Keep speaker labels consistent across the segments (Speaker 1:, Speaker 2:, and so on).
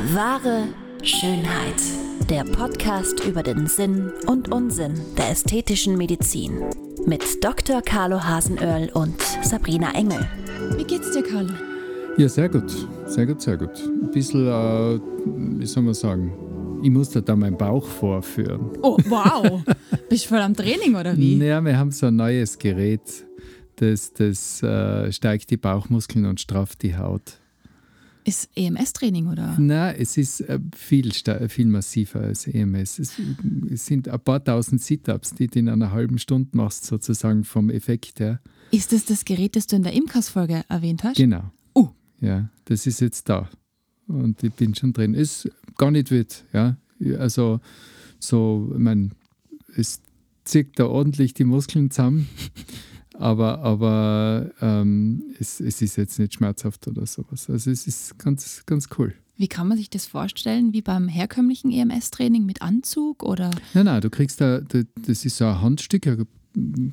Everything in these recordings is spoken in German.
Speaker 1: Wahre Schönheit. Der Podcast über den Sinn und Unsinn der ästhetischen Medizin. Mit Dr. Carlo Hasenöhrl und Sabrina Engel.
Speaker 2: Wie geht's dir, Carlo?
Speaker 3: Ja, sehr gut. Sehr gut, sehr gut. Ein bisschen, äh, wie soll man sagen, ich musste da meinen Bauch vorführen.
Speaker 2: Oh, wow. Bist du voll am Training oder wie?
Speaker 3: Ja, wir haben so ein neues Gerät, das, das äh, steigt die Bauchmuskeln und strafft die Haut.
Speaker 2: Ist EMS-Training oder?
Speaker 3: Na, es ist äh, viel, viel massiver als EMS. Es, es, sind ein paar tausend Sit-Ups, die du in einer halben Stunde machst, sozusagen vom Effekt her.
Speaker 2: Ist das das Gerät, das du in der Imkers-Folge erwähnt hast?
Speaker 3: Genau.
Speaker 2: Uh.
Speaker 3: Ja, das ist jetzt da. Und ich bin schon drin. Ist gar nicht wild, ja. Also, so, ich meine, es zieht da ordentlich die Muskeln zusammen. aber, aber ähm, es, es ist jetzt nicht schmerzhaft oder sowas. Also es ist ganz, ganz cool.
Speaker 2: Wie kann man sich das vorstellen? Wie beim herkömmlichen EMS-Training mit Anzug oder?
Speaker 3: Nein, nein, du kriegst da, das ist so ein Handstück, eine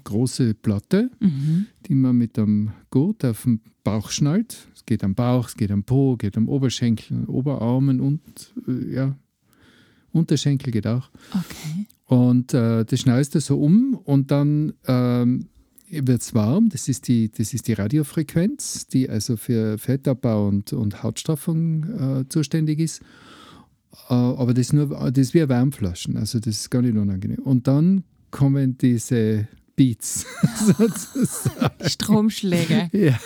Speaker 3: große Platte, mhm. die man mit einem Gurt auf den Bauch schnallt. Es geht am Bauch, es geht am Po, geht am Oberschenkel, Oberarmen und äh, ja, Unterschenkel geht auch.
Speaker 2: Okay.
Speaker 3: Und äh, das schnallst du so um und dann ähm, wird es warm. Das ist, die, das ist die Radiofrequenz, die also für Fettabbau und, und Hautstraffung äh, zuständig ist. Äh, aber das nur, das ist wie Wärmflaschen, also das ist gar nicht unangenehm. Und dann kommen diese Beats
Speaker 2: sozusagen. Stromschläge.
Speaker 3: Ja,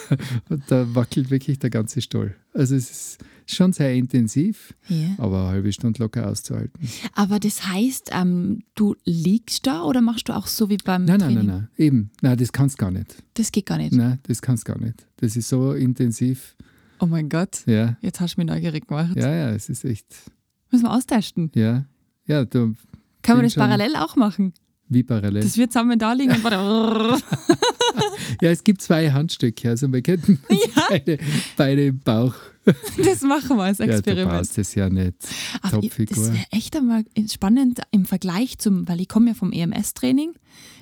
Speaker 3: und da wackelt wirklich der ganze Stall. Also es ist schon sehr intensiv,
Speaker 2: ja.
Speaker 3: aber eine halbe Stunde locker auszuhalten.
Speaker 2: Aber das heißt, ähm, du liegst da oder machst du auch so wie beim
Speaker 3: Nein,
Speaker 2: Training?
Speaker 3: nein, nein, nein, eben. Nein, das kannst du gar nicht.
Speaker 2: Das geht gar nicht?
Speaker 3: Nein, das kannst du gar nicht. Das ist so intensiv.
Speaker 2: Oh mein Gott.
Speaker 3: Ja.
Speaker 2: Jetzt hast du mich neugierig gemacht.
Speaker 3: Ja, ja, es ist echt.
Speaker 2: Müssen wir austesten.
Speaker 3: Ja. Ja, du.
Speaker 2: Kann man das parallel auch machen?
Speaker 3: Wie parallel?
Speaker 2: Das wird zusammen da liegen und
Speaker 3: Ja, es gibt zwei Handstücke. Also wir könnten ja. beide, beide im Bauch.
Speaker 2: Das machen wir als Experiment.
Speaker 3: Ja, du brauchst das ja nicht.
Speaker 2: Aber Topfigur. Das wäre echt einmal spannend im Vergleich zum, weil ich komme ja vom EMS-Training,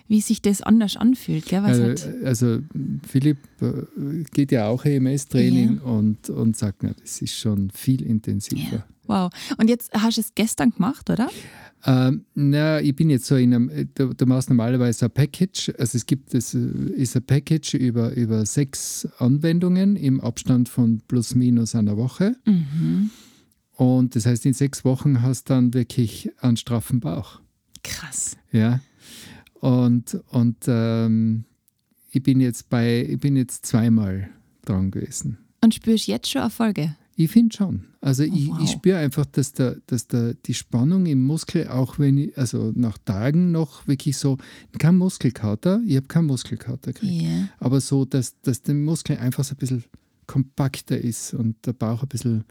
Speaker 2: wie sich das anders anfühlt. Gell?
Speaker 3: Also, halt also, Philipp äh, geht ja auch EMS-Training ja. und, und sagt, na, das ist schon viel intensiver. Ja.
Speaker 2: Wow. Und jetzt hast du es gestern gemacht, oder?
Speaker 3: Ähm, na, ich bin jetzt so in einem, du, du, machst normalerweise ein Package, also es gibt, es ist ein Package über, über sechs Anwendungen im Abstand von plus minus einer Woche.
Speaker 2: Mhm.
Speaker 3: Und das heißt, in sechs Wochen hast du dann wirklich einen straffen Bauch.
Speaker 2: Krass.
Speaker 3: Ja. Und, und ähm, ich bin jetzt bei, ich bin jetzt zweimal dran gewesen.
Speaker 2: Und spürst jetzt schon Erfolge?
Speaker 3: Ich finde schon. Also
Speaker 2: oh,
Speaker 3: ich,
Speaker 2: wow.
Speaker 3: ich spüre einfach, dass, da, dass da die Spannung im Muskel, auch wenn ich, also nach Tagen noch wirklich so, kein Muskelkater, ich habe keinen Muskelkater gekriegt,
Speaker 2: yeah.
Speaker 3: aber so, dass, dass der Muskel einfach so ein bisschen kompakter ist und der Bauch ein bisschen,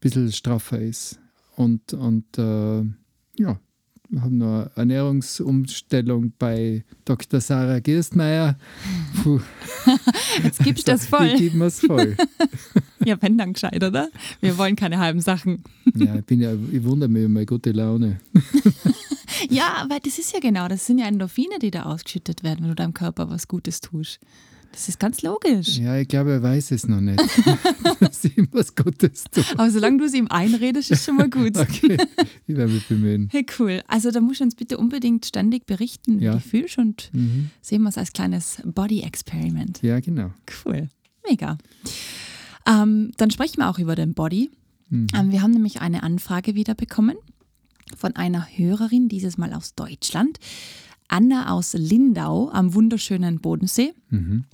Speaker 3: bisschen straffer ist. Und, und äh, ja, haben noch eine Ernährungsumstellung bei Dr. Sarah Gerstmeier.
Speaker 2: Puh. Jetzt gibst du das voll.
Speaker 3: Geben wir es voll.
Speaker 2: ja, wenn dann gescheit, oder? Wir wollen keine halben Sachen.
Speaker 3: ja, ich, bin ja, ich wundere mich über meine gute Laune.
Speaker 2: ja, weil das ist ja genau, das sind ja Endorphine, die da ausgeschüttet werden, wenn du deinem Körper was Gutes tust. Das ist ganz logisch.
Speaker 3: Ja, ich glaube, er weiß es noch nicht, dass ihm was Gutes tue.
Speaker 2: Aber solange du es ihm einredest, ist schon mal gut.
Speaker 3: okay, ich werde mich bemühen.
Speaker 2: Hey, cool. Also da musst du uns bitte unbedingt ständig berichten, wie
Speaker 3: ja.
Speaker 2: du fühlst und
Speaker 3: mhm.
Speaker 2: sehen wir es als kleines Body-Experiment.
Speaker 3: Ja, genau.
Speaker 2: Cool. Mega. Ähm, dann sprechen wir auch über den Body.
Speaker 3: Mhm.
Speaker 2: Ähm, wir haben nämlich eine Anfrage wieder bekommen von einer Hörerin, dieses Mal aus Deutschland. Anna aus Lindau am wunderschönen Bodensee
Speaker 3: mhm.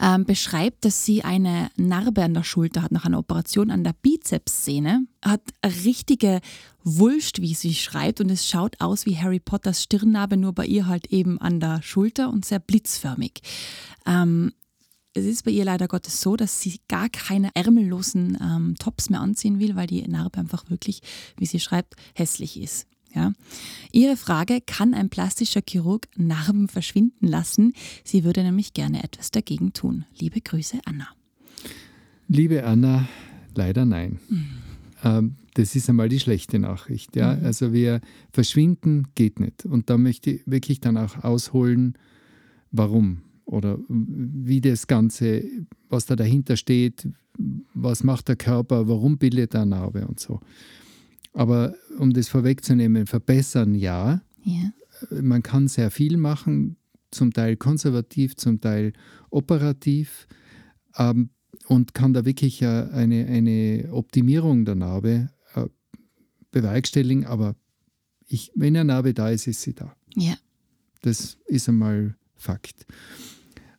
Speaker 2: ähm, beschreibt, dass sie eine Narbe an der Schulter hat nach einer Operation an der Bizepssehne. Hat richtige Wulst, wie sie schreibt, und es schaut aus wie Harry Potters Stirnnarbe, nur bei ihr halt eben an der Schulter und sehr blitzförmig. Ähm, es ist bei ihr leider Gottes so, dass sie gar keine ärmellosen ähm, Tops mehr anziehen will, weil die Narbe einfach wirklich, wie sie schreibt, hässlich ist. Ja. Ihre Frage, kann ein plastischer Chirurg Narben verschwinden lassen? Sie würde nämlich gerne etwas dagegen tun. Liebe Grüße, Anna.
Speaker 3: Liebe Anna, leider nein.
Speaker 2: Mhm.
Speaker 3: Das ist einmal die schlechte Nachricht. Ja?
Speaker 2: Mhm.
Speaker 3: Also wir verschwinden geht nicht. Und da möchte ich wirklich dann auch ausholen, warum. oder wie das Ganze, was da dahinter steht, was macht der Körper, warum bildet er Narbe und so. Aber um das vorwegzunehmen, verbessern ja.
Speaker 2: Ja.
Speaker 3: Man kann sehr viel machen, zum Teil konservativ, zum Teil operativ ähm, und kann da wirklich eine, eine Optimierung der Narbe äh, bewerkstelligen. Aber ich, wenn eine Narbe da ist, ist sie da.
Speaker 2: Ja.
Speaker 3: Das ist einmal Fakt.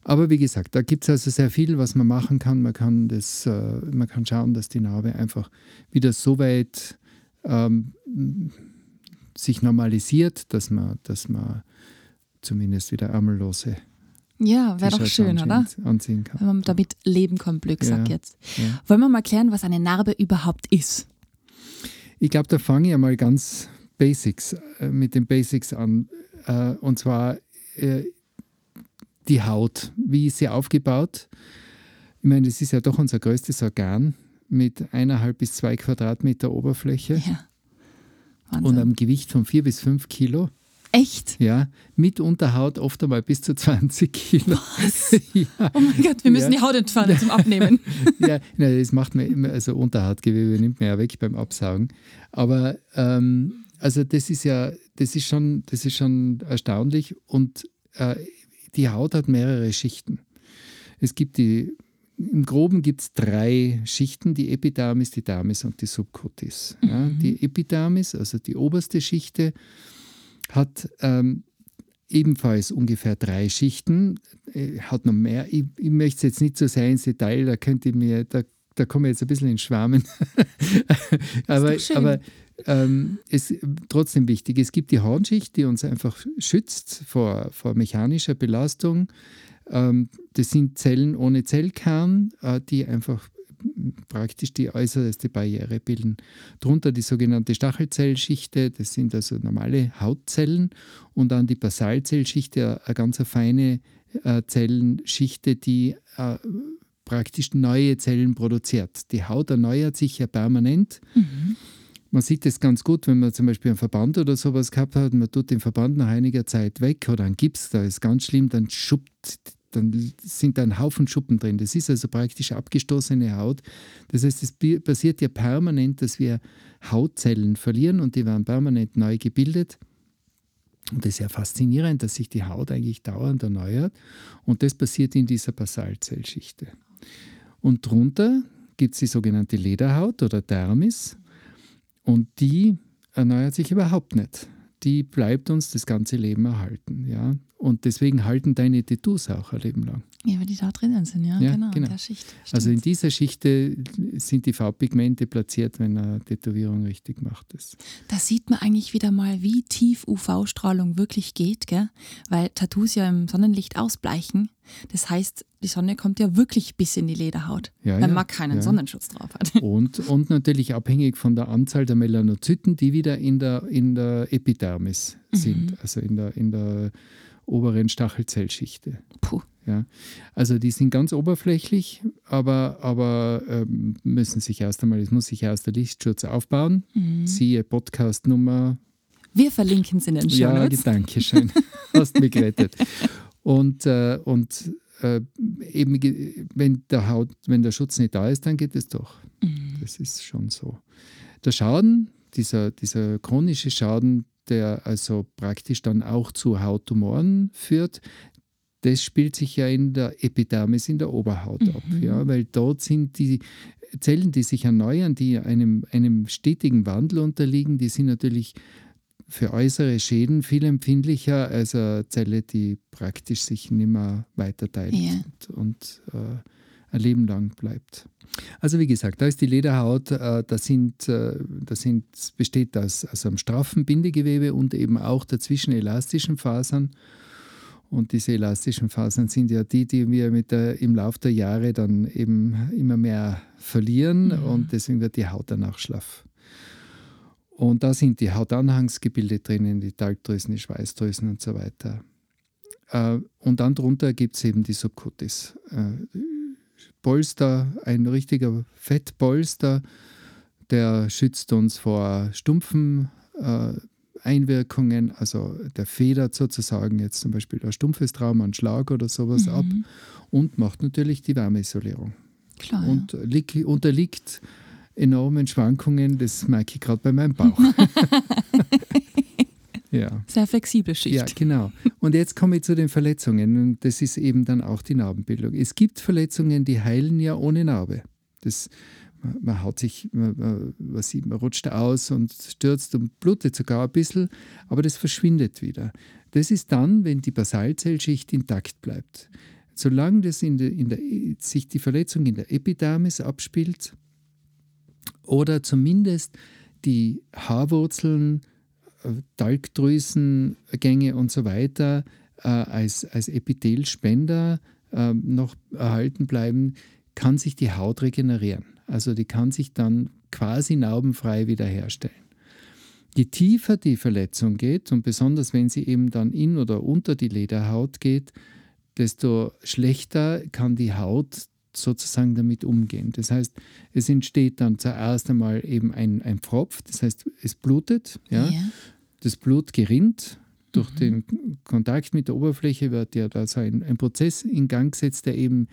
Speaker 3: Aber wie gesagt, da gibt es also sehr viel, was man machen kann. Man kann, das, äh, man kann schauen, dass die Narbe einfach wieder so weit ähm, sich normalisiert, dass man, dass man zumindest wieder ärmellose
Speaker 2: Ja, wäre doch schön, oder?
Speaker 3: anziehen, kann.
Speaker 2: Wenn man damit leben kann, Glücksack
Speaker 3: Ja.
Speaker 2: jetzt.
Speaker 3: Ja.
Speaker 2: Wollen wir mal klären, was eine Narbe überhaupt ist?
Speaker 3: Ich glaube, da fange ich einmal ganz Basics, äh, mit den Basics an. Äh, und zwar äh, die Haut. Wie ist sie aufgebaut? Ich meine, das ist ja doch unser größtes Organ mit eineinhalb bis zwei Quadratmeter Oberfläche
Speaker 2: Ja.
Speaker 3: und einem Gewicht von vier bis fünf Kilo.
Speaker 2: Echt?
Speaker 3: Ja, mit Unterhaut oft einmal bis zu 20 Kilo. ja,
Speaker 2: Oh mein Gott, wir müssen
Speaker 3: Ja.
Speaker 2: die Haut entfernen zum Abnehmen.
Speaker 3: ja, na, das macht man immer, also Unterhautgewebe nimmt man ja weg beim Absaugen. Aber ähm, also das ist ja, das ist schon, das ist schon erstaunlich. Und äh, die Haut hat mehrere Schichten. Es gibt die, im Groben gibt es drei Schichten, die Epidermis, die Dermis und die Subcutis. Ja, die Epidermis, also die oberste Schichte, hat ähm, ebenfalls ungefähr drei Schichten, äh, hat noch mehr. Ich, ich möchte es jetzt nicht so sehr ins Detail, da könnte ich mir, da, da komme ich jetzt ein bisschen ins Schwärmen. aber aber ähm, ist trotzdem wichtig. Es gibt die Hornschicht, die uns einfach schützt vor, vor mechanischer Belastung. Ähm, das sind Zellen ohne Zellkern, äh, die einfach praktisch die äußerste Barriere bilden. Drunter die sogenannte Stachelzellschichte, das sind also normale Hautzellen und dann die Basalzellschichte, eine ganz feine äh, Zellenschichte, die äh, praktisch neue Zellen produziert. Die Haut erneuert sich ja permanent. Man sieht das ganz gut, wenn man zum Beispiel einen Verband oder sowas gehabt hat, man tut den Verband nach einiger Zeit weg oder einen Gips, da ist ganz schlimm, dann schuppt, dann sind da ein Haufen Schuppen drin. Das ist also praktisch abgestoßene Haut. Das heißt, es passiert ja permanent, dass wir Hautzellen verlieren und die werden permanent neu gebildet. Und das ist ja faszinierend, dass sich die Haut eigentlich dauernd erneuert. Und das passiert in dieser Basalzellschichte. Und drunter gibt es die sogenannte Lederhaut oder Dermis. Und die erneuert sich überhaupt nicht. Die bleibt uns das ganze Leben erhalten. Ja? Und deswegen halten deine Tattoos auch ein Leben lang.
Speaker 2: Ja, weil die da drinnen sind, ja,
Speaker 3: Ja,
Speaker 2: genau,
Speaker 3: genau.
Speaker 2: in der Schicht.
Speaker 3: Also in
Speaker 2: Stimmt.
Speaker 3: dieser Schichte sind die Farbpigmente platziert, wenn eine Tätowierung richtig macht. Das.
Speaker 2: Da sieht man eigentlich wieder mal, wie tief UV-Strahlung wirklich geht, gell? weil Tattoos ja im Sonnenlicht ausbleichen. Das heißt, die Sonne kommt ja wirklich bis in die Lederhaut,
Speaker 3: Ja,
Speaker 2: wenn
Speaker 3: ja,
Speaker 2: man keinen
Speaker 3: ja.
Speaker 2: Sonnenschutz drauf hat.
Speaker 3: Und, und natürlich abhängig von der Anzahl der Melanozyten, die wieder in der, in der Epidermis sind, also in der, in der oberen Stachelzellschichte.
Speaker 2: Puh.
Speaker 3: Ja. Also die sind ganz oberflächlich, aber, aber ähm, müssen sich erst einmal, es muss sich erst der Lichtschutz aufbauen. Siehe Podcast Nummer
Speaker 2: Wir verlinken es in den Show
Speaker 3: Ja, danke schön. Hast mich gerettet. Und, äh, und äh, eben, wenn der, Haut, wenn der Schutz nicht da ist, dann geht es doch. Das ist schon so. Der Schaden, dieser, dieser chronische Schaden, der also praktisch dann auch zu Hauttumoren führt, das spielt sich ja in der Epidermis, in der Oberhaut ab. Ja, weil dort sind die Zellen, die sich erneuern, die einem, einem stetigen Wandel unterliegen, die sind natürlich für äußere Schäden viel empfindlicher als eine Zelle, die praktisch sich nicht mehr weiterteilt
Speaker 2: Ja.
Speaker 3: und, und äh, ein Leben lang bleibt. Also wie gesagt, da ist die Lederhaut, äh, das, sind, äh, das sind, besteht aus, aus einem straffen Bindegewebe und eben auch dazwischen elastischen Fasern. Und diese elastischen Fasern sind ja die, die wir mit der, im Laufe der Jahre dann eben immer mehr verlieren und deswegen wird die Haut danach schlaff. Und da sind die Hautanhangsgebilde drinnen, die Talgdrüsen, die Schweißdrüsen und so weiter. Äh, Und dann drunter gibt es eben die Subcutis. Äh, Polster, ein richtiger Fettpolster, der schützt uns vor stumpfen äh, Einwirkungen, also der federt sozusagen jetzt zum Beispiel ein stumpfes Traumanschlag oder sowas
Speaker 2: Mhm.
Speaker 3: ab und macht natürlich die Wärmeisolierung
Speaker 2: Klar.
Speaker 3: und lieg, unterliegt enormen Schwankungen. Das merke ich gerade bei meinem Bauch. ja.
Speaker 2: Sehr flexible Schicht.
Speaker 3: Ja, genau. Und jetzt komme ich zu den Verletzungen. Und das ist eben dann auch die Narbenbildung. Es gibt Verletzungen, die heilen ja ohne Narbe. Das, man, man haut sich, man, was sieht, man rutscht aus und stürzt und blutet sogar ein bisschen, aber das verschwindet wieder. Das ist dann, wenn die Basalzellschicht intakt bleibt. Solange das in der, in der, sich die Verletzung in der Epidermis abspielt oder zumindest die Haarwurzeln, Talgdrüsengänge und so weiter äh, als, als Epithelspender äh, noch erhalten bleiben, kann sich die Haut regenerieren. Also die kann sich dann quasi narbenfrei wiederherstellen. Je tiefer die Verletzung geht und besonders wenn sie eben dann in oder unter die Lederhaut geht, desto schlechter kann die Haut sozusagen damit umgehen. Das heißt, es entsteht dann zuerst einmal eben ein, ein Pfropf, das heißt, es blutet, ja?
Speaker 2: Ja.
Speaker 3: das Blut gerinnt. Durch den Kontakt mit der Oberfläche wird ja da so ein, ein Prozess in Gang gesetzt, der eben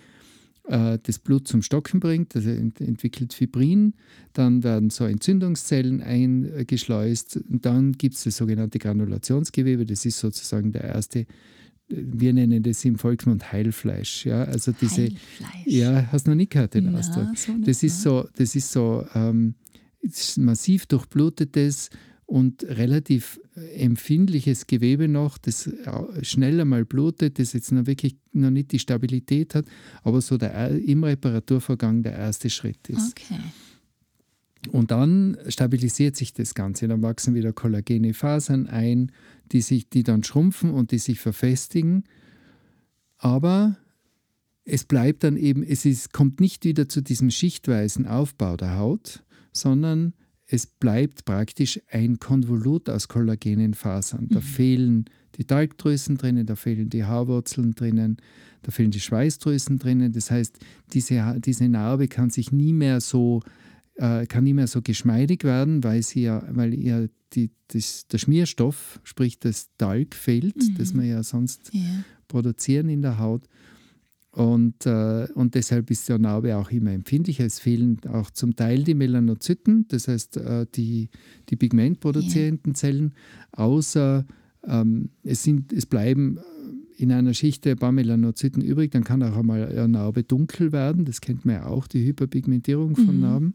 Speaker 3: äh, das Blut zum Stocken bringt, also ent entwickelt Fibrin, dann werden so Entzündungszellen eingeschleust und dann gibt es das sogenannte Granulationsgewebe, das ist sozusagen der erste, wir nennen das im Volksmund Heilfleisch. Ja? Also diese,
Speaker 2: Heilfleisch.
Speaker 3: ja, hast du noch nie gehört den
Speaker 2: Na,
Speaker 3: Ausdruck?
Speaker 2: so
Speaker 3: das ist so, das ist so ähm, massiv durchblutetes und relativ äh, empfindliches Gewebe noch, das äh, schneller mal blutet, das jetzt noch wirklich noch nicht die Stabilität hat, aber so der, er- im Reparaturvorgang der erste Schritt ist.
Speaker 2: Okay.
Speaker 3: Und dann stabilisiert sich das Ganze. Dann wachsen wieder kollagene Fasern ein, die, sich, die dann schrumpfen und die sich verfestigen. Aber es bleibt dann eben, es ist, kommt nicht wieder zu diesem schichtweisen Aufbau der Haut, sondern es bleibt praktisch ein Konvolut aus kollagenen Fasern. Da fehlen die Talgdrüsen drinnen, da fehlen die Haarwurzeln drinnen, da fehlen die Schweißdrüsen drinnen. Das heißt, diese, diese Narbe kann sich nie mehr so äh, kann nie mehr so geschmeidig werden, weil sie ja, weil ihr die, das, der Schmierstoff, sprich das Talg fehlt, das man ja sonst
Speaker 2: Ja.
Speaker 3: produzieren in der Haut. Und, äh, und deshalb ist der Narbe auch immer empfindlicher. Es fehlen auch zum Teil die Melanozyten, das heißt äh, die, die pigmentproduzierenden Zellen, außer ähm, es, sind, es bleiben äh, in einer Schicht ein paar Melanozyten übrig, dann kann auch einmal eine Narbe dunkel werden. Das kennt man ja auch, die Hyperpigmentierung von
Speaker 2: Mhm.
Speaker 3: Narben.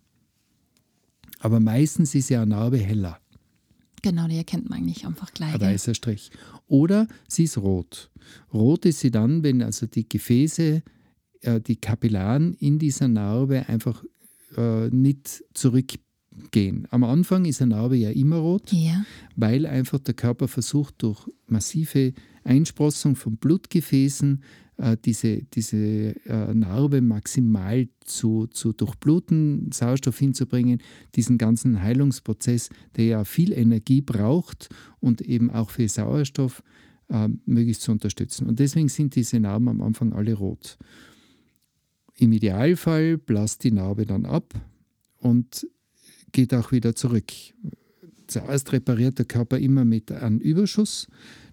Speaker 3: Aber meistens ist ja eine Narbe heller.
Speaker 2: Genau, die erkennt man eigentlich einfach gleich.
Speaker 3: ein weißer Strich. Oder sie ist rot. Rot ist sie dann, wenn also die Gefäße, äh, die Kapillaren in dieser Narbe einfach äh, nicht zurückgehen. Am Anfang ist eine Narbe ja immer rot,
Speaker 2: Ja.
Speaker 3: weil einfach der Körper versucht, durch massive Einsprossung von Blutgefäßen äh, diese, diese äh, Narbe maximal zu, zu durchbluten, Sauerstoff hinzubringen, diesen ganzen Heilungsprozess, der ja viel Energie braucht und eben auch viel Sauerstoff, äh, möglichst zu unterstützen. Und deswegen sind diese Narben am Anfang alle rot. Im Idealfall blasst die Narbe dann ab und geht auch wieder zurück. Zuerst repariert der Körper immer mit einem Überschuss.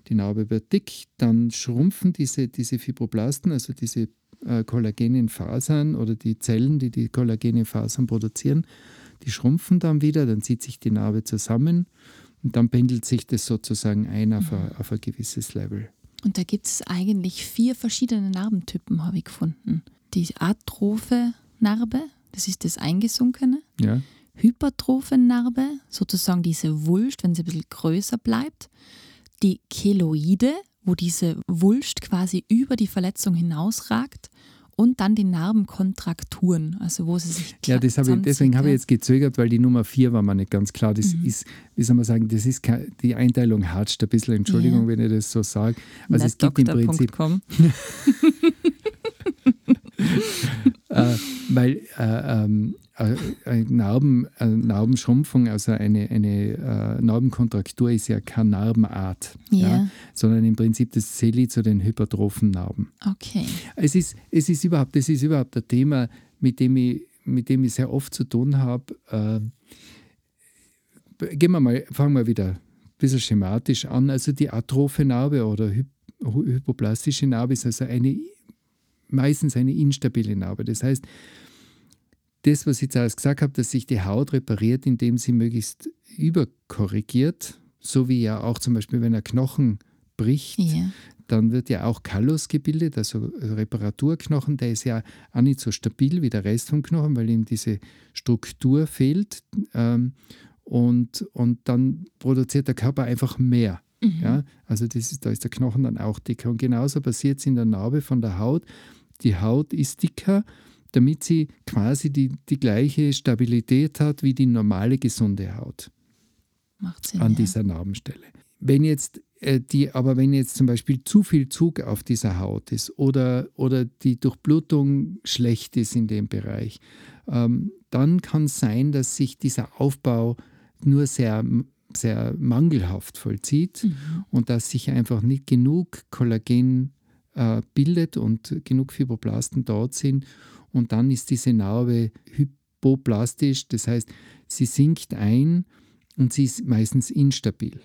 Speaker 3: Die Narbe wird dick, dann schrumpfen diese, diese Fibroblasten, also diese äh, kollagenen Fasern oder die Zellen, die die kollagenen Fasern produzieren, die schrumpfen dann wieder, dann zieht sich die Narbe zusammen und dann pendelt sich das sozusagen ein auf, ein, auf ein gewisses Level.
Speaker 2: Und da gibt es eigentlich vier verschiedene Narbentypen, habe ich gefunden. Die atrophe Narbe, das ist das Eingesunkene.
Speaker 3: Ja?
Speaker 2: Hypertrophe Narbe, sozusagen diese Wulst, wenn sie ein bisschen größer bleibt. Die Keloide, wo diese Wulst quasi über die Verletzung hinausragt. Und dann die Narbenkontrakturen, also wo sie sich
Speaker 3: Ja, das habe ich, deswegen habe ich jetzt gezögert, weil die Nummer 4 war mir nicht ganz klar. Das ist, wie soll man sagen, das ist die Einteilung hatscht ein bisschen, Entschuldigung,
Speaker 2: Ja.
Speaker 3: wenn ich das so sage. Also es gibt im Prinzip, äh, weil äh, ähm, äh, äh, Narben, äh, Narbenschrumpfung, also eine, eine äh, Narbenkontraktur ist ja keine Narbenart,
Speaker 2: Ja.
Speaker 3: sondern im Prinzip das zählt zu den hypertrophen Narben.
Speaker 2: Okay.
Speaker 3: Es ist, es ist überhaupt, das ist überhaupt ein Thema, mit dem ich, mit dem ich sehr oft zu tun habe. Äh, gehen wir mal, fangen wir wieder bisschen schematisch an. Also die atrophe Narbe oder hy hypoplastische Narbe ist also eine, meistens eine instabile Narbe. Das heißt, das, was ich jetzt alles gesagt habe, dass sich die Haut repariert, indem sie möglichst überkorrigiert, so wie ja auch zum Beispiel, wenn ein Knochen bricht, ja. dann wird ja auch Kallus gebildet, also Reparaturknochen, der ist ja auch nicht so stabil wie der Rest vom Knochen, weil ihm diese Struktur fehlt. Ähm, und, und dann produziert der Körper einfach mehr. Mhm. Ja? Also das ist, da ist der Knochen dann auch dicker. Und genauso passiert es in der Narbe von der Haut. Die Haut ist dicker, damit sie quasi die, die gleiche Stabilität hat wie die normale gesunde Haut.
Speaker 2: Macht Sinn,
Speaker 3: an dieser Narbenstelle. Wenn jetzt äh, die, aber wenn jetzt zum Beispiel zu viel Zug auf dieser Haut ist oder, oder die Durchblutung schlecht ist in dem Bereich, ähm, dann kann es sein, dass sich dieser Aufbau nur sehr, sehr mangelhaft vollzieht mhm. und dass sich einfach nicht genug Kollagen äh, bildet und genug Fibroblasten dort sind. Und dann ist diese Narbe hypoplastisch, das heißt, sie sinkt ein und sie ist meistens instabil.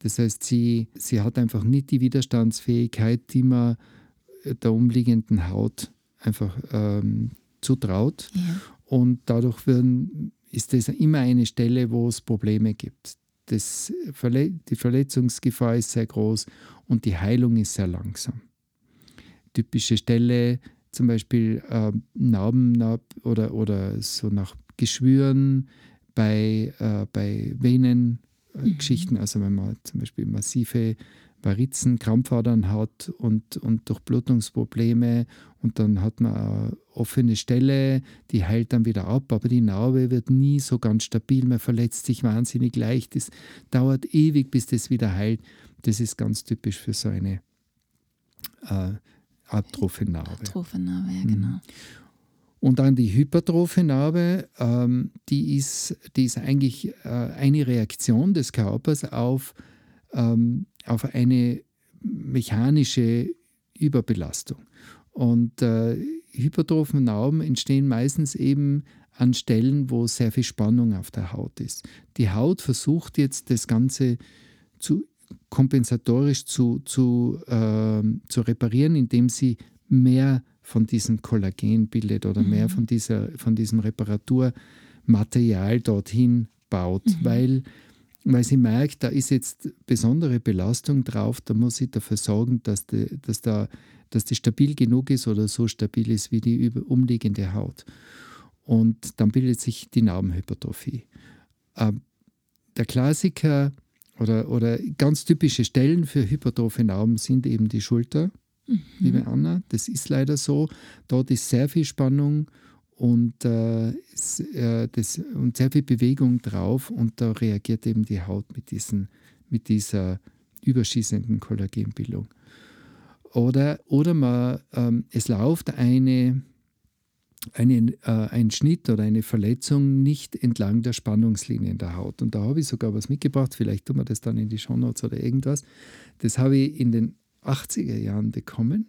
Speaker 3: Das heißt, sie, sie hat einfach nicht die Widerstandsfähigkeit, die man der umliegenden Haut einfach ähm, zutraut. Ja. Und dadurch werden, ist das immer eine Stelle, wo es Probleme gibt. Das Verle die Verletzungsgefahr ist sehr groß und die Heilung ist sehr langsam. Typische Stelle, zum Beispiel äh, Narben oder, oder so nach Geschwüren bei, äh, bei Venengeschichten, mhm. also wenn man zum Beispiel massive Varizen, Krampfadern hat und, und Durchblutungsprobleme und dann hat man eine offene Stelle, die heilt dann wieder ab, aber die Narbe wird nie so ganz stabil, man verletzt sich wahnsinnig leicht, es dauert ewig, bis das wieder heilt. Das ist ganz typisch für so eine äh, atrophe Narbe.
Speaker 2: Atrophe Narbe, ja genau. Mhm.
Speaker 3: Und dann die hypertrophe Narbe, ähm, die, ist, die ist eigentlich äh, eine Reaktion des Körpers auf ähm, auf eine mechanische Überbelastung. Und äh, hypertrophen Narben entstehen meistens eben an Stellen, wo sehr viel Spannung auf der Haut ist. Die Haut versucht jetzt das Ganze zu, kompensatorisch zu, zu, äh, zu reparieren, indem sie mehr von diesem Kollagen bildet oder mhm. mehr von, dieser, von diesem Reparaturmaterial dorthin baut, mhm. weil weil sie merkt, da ist jetzt besondere Belastung drauf, da muss ich dafür sorgen, dass die, dass da, dass die stabil genug ist oder so stabil ist wie die umliegende Haut. Und dann bildet sich die Narbenhypertrophie. Ähm, der Klassiker oder, oder ganz typische Stellen für hypertrophe Narben sind eben die Schulter, mhm. liebe Anna. Das ist leider so. Dort ist sehr viel Spannung und, äh, äh, das, und sehr viel Bewegung drauf und da reagiert eben die Haut mit, diesen, mit dieser überschießenden Kollagenbildung. Oder, oder man, ähm, es läuft eine, eine, äh, ein Schnitt oder eine Verletzung nicht entlang der Spannungslinien der Haut. Und da habe ich sogar was mitgebracht, vielleicht tun wir das dann in die Shownotes oder irgendwas. Das habe ich in den 80er Jahren bekommen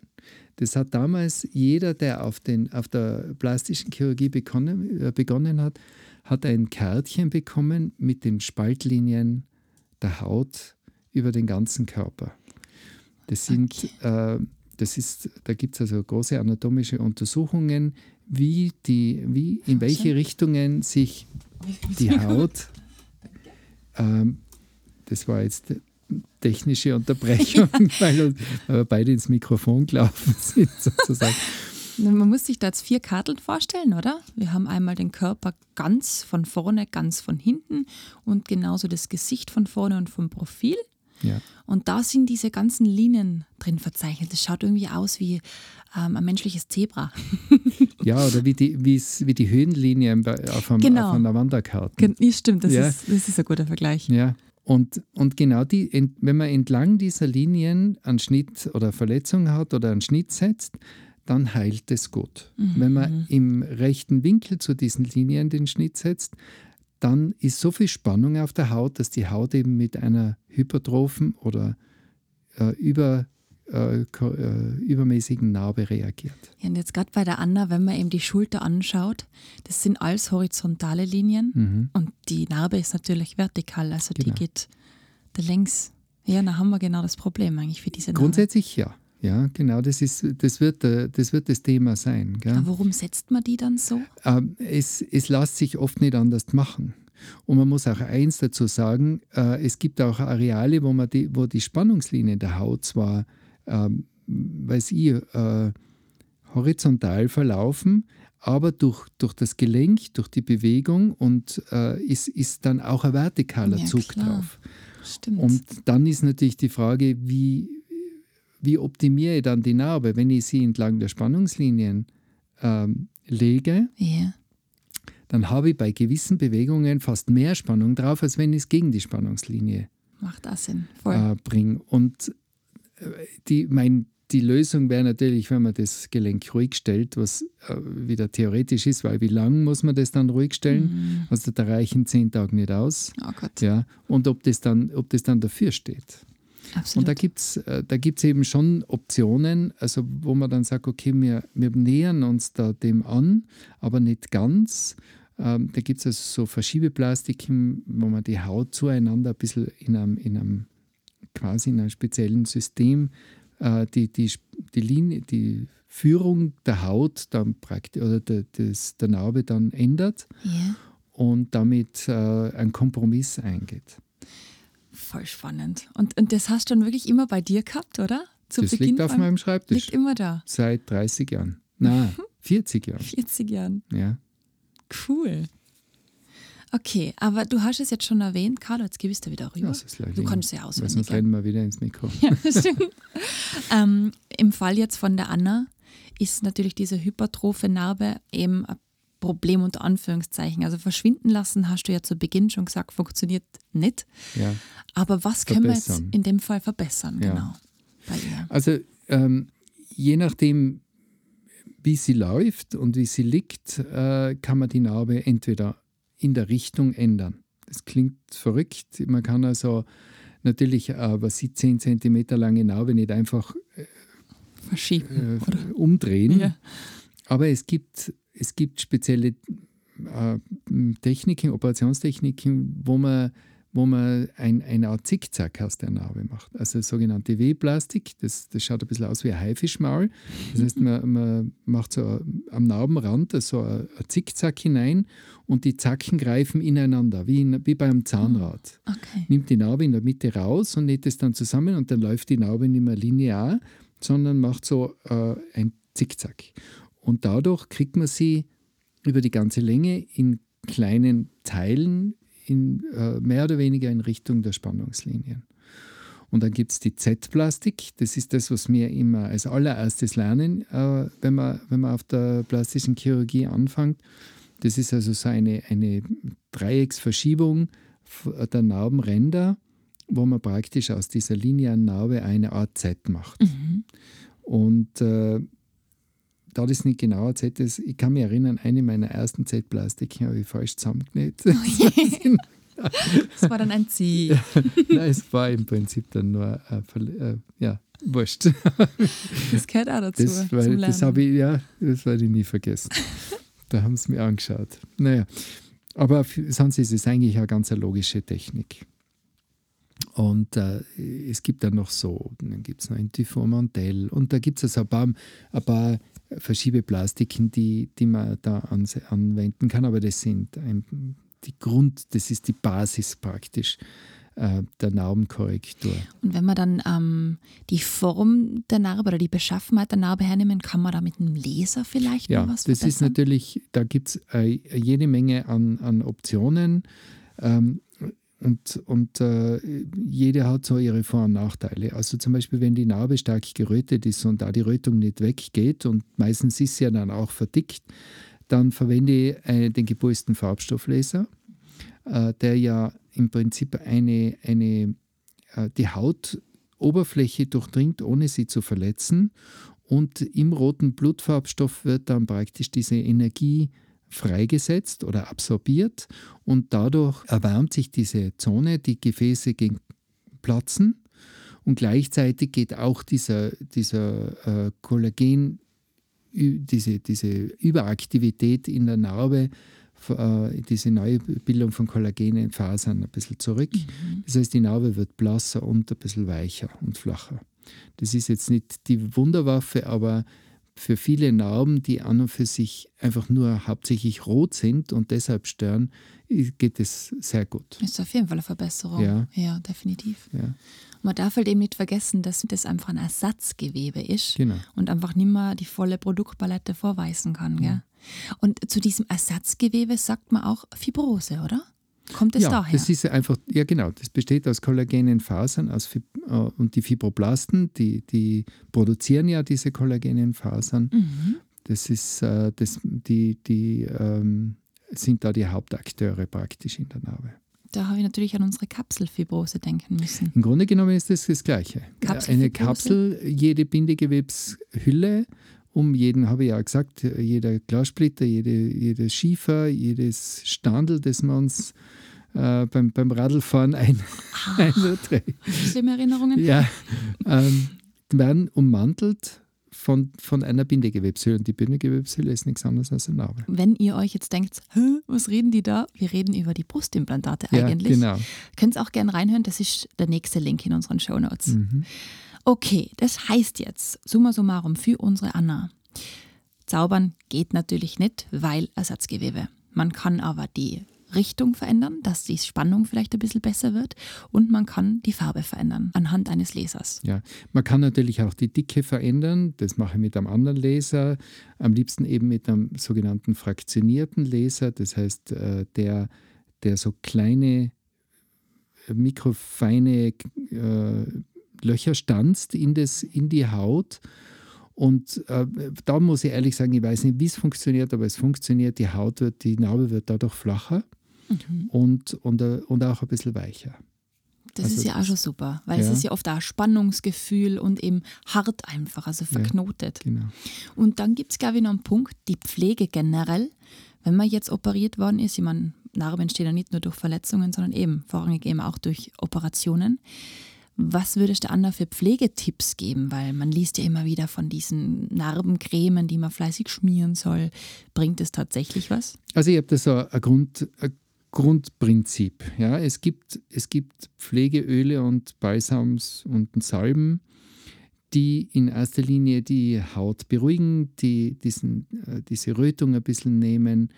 Speaker 3: das hat damals jeder, der auf, den, auf der plastischen Chirurgie begonnen, äh, begonnen hat, hat ein Kärtchen bekommen mit den Spaltlinien der Haut über den ganzen Körper. Das sind, okay. äh, das ist, da gibt es also große anatomische Untersuchungen, wie die, wie, in welche Richtungen sich die Haut, ähm, das war jetzt technische Unterbrechung, weil, wir beide ins Mikrofon gelaufen sind, sozusagen.
Speaker 2: Man muss sich da jetzt vier Karteln vorstellen, oder? Wir haben einmal den Körper ganz von vorne, ganz von hinten und genauso das Gesicht von vorne und vom Profil.
Speaker 3: Ja.
Speaker 2: Und da sind diese ganzen Linien drin verzeichnet. Das schaut irgendwie aus wie ähm, ein menschliches Zebra.
Speaker 3: ja, oder wie die, wie die Höhenlinien auf, einem, genau. auf einer Wanderkarte.
Speaker 2: Ja, stimmt, das, ja. Ist, das ist ein guter Vergleich.
Speaker 3: Ja. Und, und genau die, wenn man entlang dieser Linien einen Schnitt oder Verletzung hat oder einen Schnitt setzt, dann heilt es gut. Mhm. Wenn man im rechten Winkel zu diesen Linien den Schnitt setzt, dann ist so viel Spannung auf der Haut, dass die Haut eben mit einer hypertrophen oder äh, über, äh, äh, übermäßigen Narbe reagiert.
Speaker 2: Ja, und jetzt gerade bei der Anna, wenn man eben die Schulter anschaut, das sind alles horizontale Linien mhm. und die Narbe ist natürlich vertikal, also genau. die geht der Längs. Ja, da haben wir genau das Problem eigentlich für diese Narbe.
Speaker 3: Grundsätzlich ja. Ja, genau, das, ist, das, wird, äh, das wird das Thema sein. Gell?
Speaker 2: Warum setzt man die dann so?
Speaker 3: Ähm, es, es lässt sich oft nicht anders machen. Und man muss auch eins dazu sagen, äh, es gibt auch Areale, wo, man die, wo die Spannungslinien der Haut zwar, ähm, weiß ich, äh, horizontal verlaufen, aber durch, durch das Gelenk, durch die Bewegung und äh, ist, ist dann auch ein vertikaler
Speaker 2: Ja,
Speaker 3: Zug
Speaker 2: klar.
Speaker 3: drauf.
Speaker 2: Stimmt.
Speaker 3: Und dann ist natürlich die Frage, wie, wie optimiere ich dann die Narbe, wenn ich sie entlang der Spannungslinien ähm, lege,
Speaker 2: ja.
Speaker 3: dann habe ich bei gewissen Bewegungen fast mehr Spannung drauf, als wenn ich es gegen die Spannungslinie
Speaker 2: Macht auch Sinn. Voll.
Speaker 3: äh, bringe. Und äh, die, mein, die Lösung wäre natürlich, wenn man das Gelenk ruhig stellt, was äh, wieder theoretisch ist, weil wie lang muss man das dann ruhig stellen?
Speaker 2: Mhm.
Speaker 3: Also da reichen zehn Tage nicht aus.
Speaker 2: Oh Gott.
Speaker 3: Ja, und ob das dann, ob das dann dafür steht.
Speaker 2: Absolut.
Speaker 3: Und da gibt es äh, da gibt's eben schon Optionen, also wo man dann sagt, okay, wir, wir nähern uns da dem an, aber nicht ganz. Ähm, da gibt es also so Verschiebeplastiken, wo man die Haut zueinander ein bisschen in einem, in einem quasi in einem speziellen System äh, die, die, die, Linie, die Führung der Haut dann praktisch oder der, des, der Narbe dann ändert
Speaker 2: ja.
Speaker 3: und damit äh, ein Kompromiss eingeht.
Speaker 2: Voll spannend. Und, und das hast du dann wirklich immer bei dir gehabt, oder? Zu
Speaker 3: das
Speaker 2: Beginn
Speaker 3: liegt auf meinem Schreibtisch
Speaker 2: Liegt immer da.
Speaker 3: seit 30 Jahren. Na, 40 Jahren.
Speaker 2: 40 Jahren.
Speaker 3: Ja.
Speaker 2: Cool. Okay, aber du hast es jetzt schon erwähnt, Carlo, jetzt gibst du wieder rüber.
Speaker 3: Ja, das ist leider
Speaker 2: du kannst ja
Speaker 3: Weil
Speaker 2: auswendig.
Speaker 3: sonst
Speaker 2: ja.
Speaker 3: reden wir wieder ins Mikro.
Speaker 2: Ja, ähm, Im Fall jetzt von der Anna ist natürlich diese hypertrophe Narbe eben ein Problem unter Anführungszeichen. Also verschwinden lassen, hast du ja zu Beginn schon gesagt, funktioniert nicht.
Speaker 3: Ja.
Speaker 2: Aber was können wir jetzt
Speaker 3: Verbessern.
Speaker 2: in dem Fall verbessern?
Speaker 3: Ja.
Speaker 2: Genau.
Speaker 3: Also ähm, je nachdem, wie sie läuft und wie sie liegt, äh, kann man die Narbe entweder in der Richtung ändern. Das klingt verrückt. Man kann also natürlich, äh, was sie 10 cm lange Narbe nicht einfach
Speaker 2: Verschieben.
Speaker 3: äh, umdrehen.
Speaker 2: Ja.
Speaker 3: Aber es gibt, es gibt spezielle äh, Techniken, Operationstechniken, wo man, wo man ein, eine Art Zickzack aus der Narbe macht. Also sogenannte W-Plastik, das, das schaut ein bisschen aus wie ein Haifischmaul. Das heißt, man, man macht so am Narbenrand so ein, ein Zickzack hinein und die Zacken greifen ineinander, wie, in, wie beim Zahnrad
Speaker 2: Okay.
Speaker 3: nimmt die Narbe in der Mitte raus und näht es dann zusammen und dann läuft die Narbe nicht mehr linear, sondern macht so äh, ein Zickzack. Und dadurch kriegt man sie über die ganze Länge in kleinen Teilen in, äh, mehr oder weniger in Richtung der Spannungslinien. Und dann gibt es die Z-Plastik. Das ist das, was wir immer als allererstes lernen, äh, wenn, man, wenn man auf der plastischen Chirurgie anfängt. Das ist also so eine, eine Dreiecksverschiebung f- der Narbenränder, wo man praktisch aus dieser linearen Narbe eine Art Z macht.
Speaker 2: Mhm.
Speaker 3: Und äh, da das nicht genau Z ist, ich kann mich erinnern, eine meiner ersten Z-Plastiken habe ich falsch zusammengenäht.
Speaker 2: Das war dann ein Ziel.
Speaker 3: Nein, es war im Prinzip dann nur, äh, äh, ja, wurscht.
Speaker 2: Das gehört auch dazu.
Speaker 3: Das,
Speaker 2: Lernen.
Speaker 3: das habe ich, ja, das werde ich nie vergessen. da haben sie mir angeschaut. Naja, aber sonst ist es eigentlich eine ganz logische Technik. Und äh, es gibt dann noch so, dann gibt es noch ein Difformantel und da gibt es also ein paar, ein paar Verschiebeplastiken, die, die man da anse- anwenden kann, aber das sind ein, die Grund, das ist die Basis praktisch äh, der Narbenkorrektur.
Speaker 2: Und wenn man dann ähm, die Form der Narbe oder die Beschaffenheit der Narbe hernehmen, kann man da mit einem Laser vielleicht
Speaker 3: Ja,
Speaker 2: noch was
Speaker 3: das ist natürlich, da gibt es äh, jede Menge an, an Optionen ähm, und, und äh, jede hat so ihre Vor- und Nachteile. Also zum Beispiel, wenn die Narbe stark gerötet ist und da die Rötung nicht weggeht und meistens ist sie ja dann auch verdickt, dann verwende ich äh, den gepulsten Farbstofflaser, äh, der ja im Prinzip eine, eine, äh, die Hautoberfläche durchdringt, ohne sie zu verletzen. Und im roten Blutfarbstoff wird dann praktisch diese Energie freigesetzt oder absorbiert und dadurch erwärmt sich diese Zone, die Gefäße gegen platzen und gleichzeitig geht auch dieser, dieser äh, Kollagen, diese, diese Überaktivität in der Narbe, äh, diese neue Bildung von Kollagenfasern ein bisschen zurück. Das heißt, die Narbe wird blasser und ein bisschen weicher und flacher. Das ist jetzt nicht die Wunderwaffe, aber für viele Narben, die an und für sich einfach nur hauptsächlich rot sind und deshalb stören, geht es sehr gut.
Speaker 2: Ist auf jeden Fall eine Verbesserung.
Speaker 3: Ja.
Speaker 2: ja definitiv.
Speaker 3: Ja.
Speaker 2: Man darf halt eben nicht vergessen, dass das einfach ein Ersatzgewebe ist
Speaker 3: Genau.
Speaker 2: und einfach nicht mehr die volle Produktpalette vorweisen kann. Gell? Und zu diesem Ersatzgewebe sagt man auch Fibrose, oder? Kommt es
Speaker 3: ja,
Speaker 2: daher?
Speaker 3: das ist einfach, ja genau, das besteht aus kollagenen Fasern aus, Fib- und die Fibroblasten, die, die produzieren ja diese kollagenen Fasern.
Speaker 2: mhm.
Speaker 3: Das ist, äh, das, die, die ähm, sind da die Hauptakteure praktisch in der Narbe.
Speaker 2: Da habe ich natürlich an unsere Kapselfibrose denken müssen.
Speaker 3: Im Grunde genommen ist das das Gleiche. Eine Kapsel, jede Bindegewebshülle, um jeden, habe ich ja gesagt, jeder Glassplitter, jede, jedes Schiefer, jedes Standel, das wir uns äh, beim, beim Radlfahren ein, einträgt.
Speaker 2: Schlimme Erinnerungen?
Speaker 3: Ja, ähm, werden ummantelt von, von einer Bindegewebshülle. Und die Bindegewebshülle ist nichts anderes als eine Narbe.
Speaker 2: Wenn ihr euch jetzt denkt, was reden die da? Wir reden über die Brustimplantate
Speaker 3: Ja,
Speaker 2: eigentlich.
Speaker 3: genau.
Speaker 2: Könnt ihr auch gerne reinhören, das ist der nächste Link in unseren Shownotes.
Speaker 3: Mhm.
Speaker 2: Okay, das heißt jetzt, summa summarum, für unsere Anna. Zaubern geht natürlich nicht, weil Ersatzgewebe. Man kann aber die Richtung verändern, dass die Spannung vielleicht ein bisschen besser wird und man kann die Farbe verändern anhand eines Lasers.
Speaker 3: Ja, man kann natürlich auch die Dicke verändern. Das mache ich mit einem anderen Laser. Am liebsten eben mit einem sogenannten fraktionierten Laser. Das heißt, äh, der, der so kleine, mikrofeine äh, Löcher stanzt in, das, in die Haut. Und äh, da muss ich ehrlich sagen, ich weiß nicht, wie es funktioniert, aber es funktioniert. Die Haut wird, die Narbe wird dadurch flacher und, und, äh, und auch ein bisschen weicher.
Speaker 2: Das
Speaker 3: Also
Speaker 2: ist ja auch schon super, weil es
Speaker 3: ja.
Speaker 2: ist ja oft auch Spannungsgefühl und eben hart einfach, also verknotet.
Speaker 3: Genau.
Speaker 2: Und dann gibt es, glaube ich, noch einen Punkt, die Pflege generell. Wenn man jetzt operiert worden ist, ich meine, Narben entstehen ja nicht nur durch Verletzungen, sondern eben vorrangig eben auch durch Operationen. Was würdest du Anna für Pflegetipps geben? Weil man liest ja immer wieder von diesen Narbencremen, die man fleißig schmieren soll. Bringt es tatsächlich was?
Speaker 3: Also ich habe da so ein, Grund, ein Grundprinzip. Ja? Es, gibt, es gibt Pflegeöle und Balsams und Salben, die in erster Linie die Haut beruhigen, die diesen, äh, diese Rötung ein bisschen nehmen.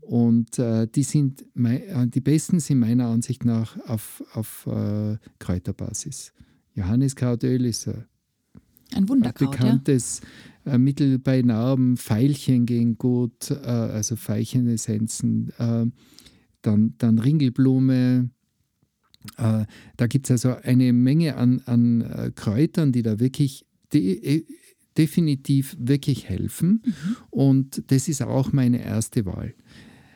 Speaker 3: Und äh, die sind äh, die besten sind meiner Ansicht nach auf, auf äh, Kräuterbasis. Johanniskrautöl ist ein
Speaker 2: Ein Wunderkraut, ja?
Speaker 3: bekanntes äh, Mittel bei Narben, Veilchen gehen gut, also Veilchenessenzen, äh, dann, dann Ringelblume. Äh, da gibt es also eine Menge an, an äh, Kräutern, die da wirklich de äh, definitiv wirklich helfen. Und das ist auch meine erste Wahl.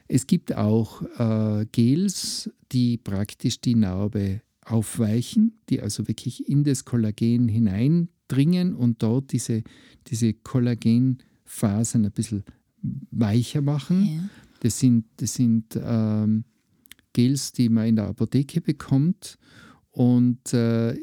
Speaker 3: Es gibt auch äh, Gels, die praktisch die Narbe aufweichen, die also wirklich in das Kollagen hineindringen und dort diese, diese Kollagenfasern ein bisschen weicher machen. Das sind, das sind ähm, Gels, die man in der Apotheke bekommt und äh,